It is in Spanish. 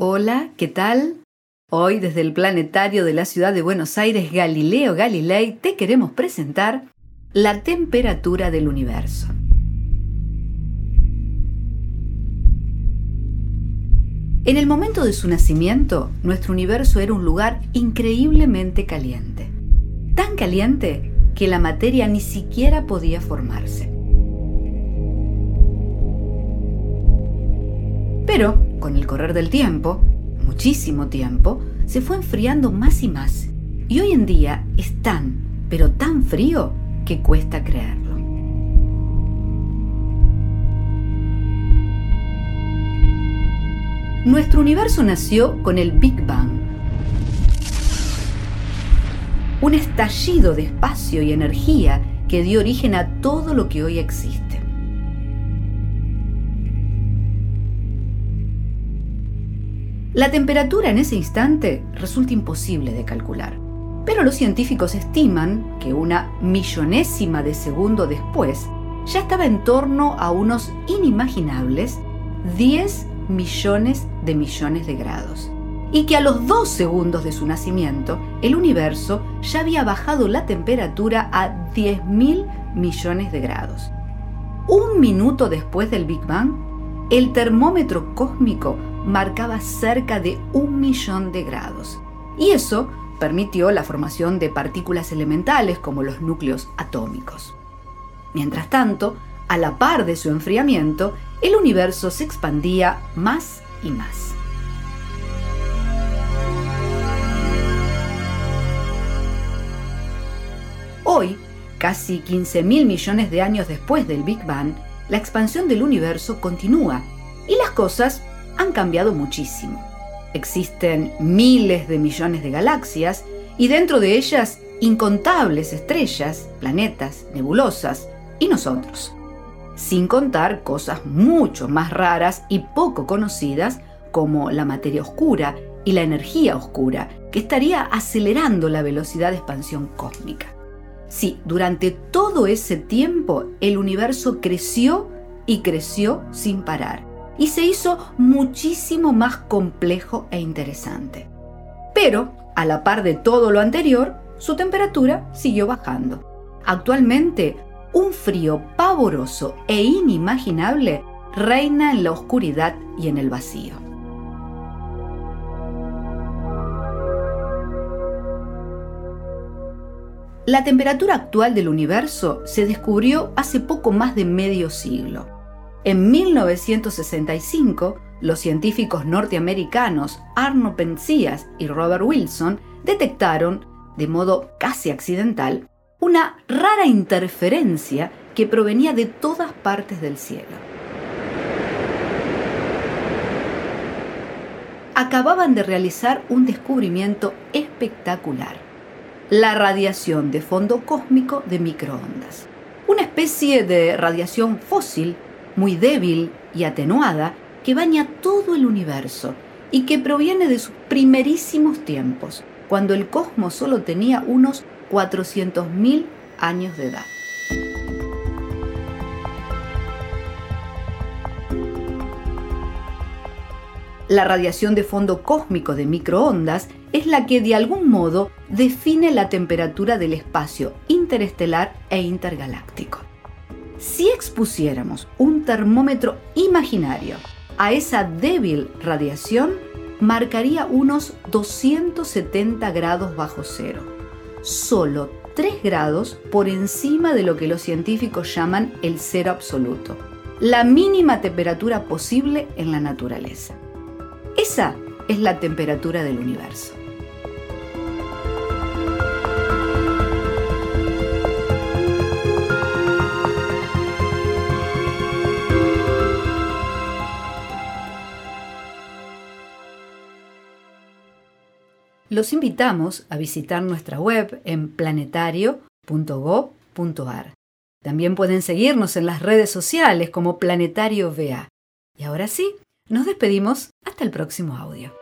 Hola, ¿qué tal? Hoy desde el planetario de la ciudad de Buenos Aires, Galileo Galilei, te queremos presentar la temperatura del universo. En el momento de su nacimiento, nuestro universo era un lugar increíblemente caliente. Tan caliente que la materia ni siquiera podía formarse. Pero, con el correr del tiempo, muchísimo tiempo, se fue enfriando más y más. Y hoy en día es tan, pero tan frío que cuesta creerlo. Nuestro universo nació con el Big Bang, un estallido de espacio y energía que dio origen a todo lo que hoy existe. La temperatura en ese instante resulta imposible de calcular, pero los científicos estiman que una millonésima de segundo después ya estaba en torno a unos inimaginables 10 millones de millones de grados, y que a los dos segundos de su nacimiento el universo ya había bajado la temperatura a 10.000 millones de grados. Un minuto después del Big Bang, el termómetro cósmico marcaba cerca de un millón de grados. Y eso permitió la formación de partículas elementales como los núcleos atómicos. Mientras tanto, a la par de su enfriamiento, el universo se expandía más y más. Hoy, casi 15 mil millones de años después del Big Bang, la expansión del universo continúa y las cosas han cambiado muchísimo. Existen miles de millones de galaxias y dentro de ellas incontables estrellas, planetas, nebulosas y nosotros. Sin contar cosas mucho más raras y poco conocidas como la materia oscura y la energía oscura, que estaría acelerando la velocidad de expansión cósmica. Sí, durante todo ese tiempo el universo creció y creció sin parar y se hizo muchísimo más complejo e interesante. Pero, a la par de todo lo anterior, su temperatura siguió bajando. Actualmente, un frío pavoroso e inimaginable reina en la oscuridad y en el vacío. La temperatura actual del universo se descubrió hace poco más de medio siglo en 1965, los científicos norteamericanos Arno Penzias y Robert Wilson detectaron, de modo casi accidental, una rara interferencia que provenía de todas partes del cielo. Acababan de realizar un descubrimiento espectacular, la radiación de fondo cósmico de microondas, una especie de radiación fósil muy débil y atenuada que baña todo el universo y que proviene de sus primerísimos tiempos, cuando el cosmos solo tenía unos 400.000 años de edad. La radiación de fondo cósmico de microondas es la que de algún modo define la temperatura del espacio interestelar e intergaláctico. Si expusiéramos un termómetro imaginario a esa débil radiación, marcaría unos 270 grados bajo cero, solo 3 grados por encima de lo que los científicos llaman el cero absoluto, la mínima temperatura posible en la naturaleza. Esa es la temperatura del universo. Los invitamos a visitar nuestra web en planetario.gov.ar. También pueden seguirnos en las redes sociales como Planetario VA. Y ahora sí, nos despedimos hasta el próximo audio.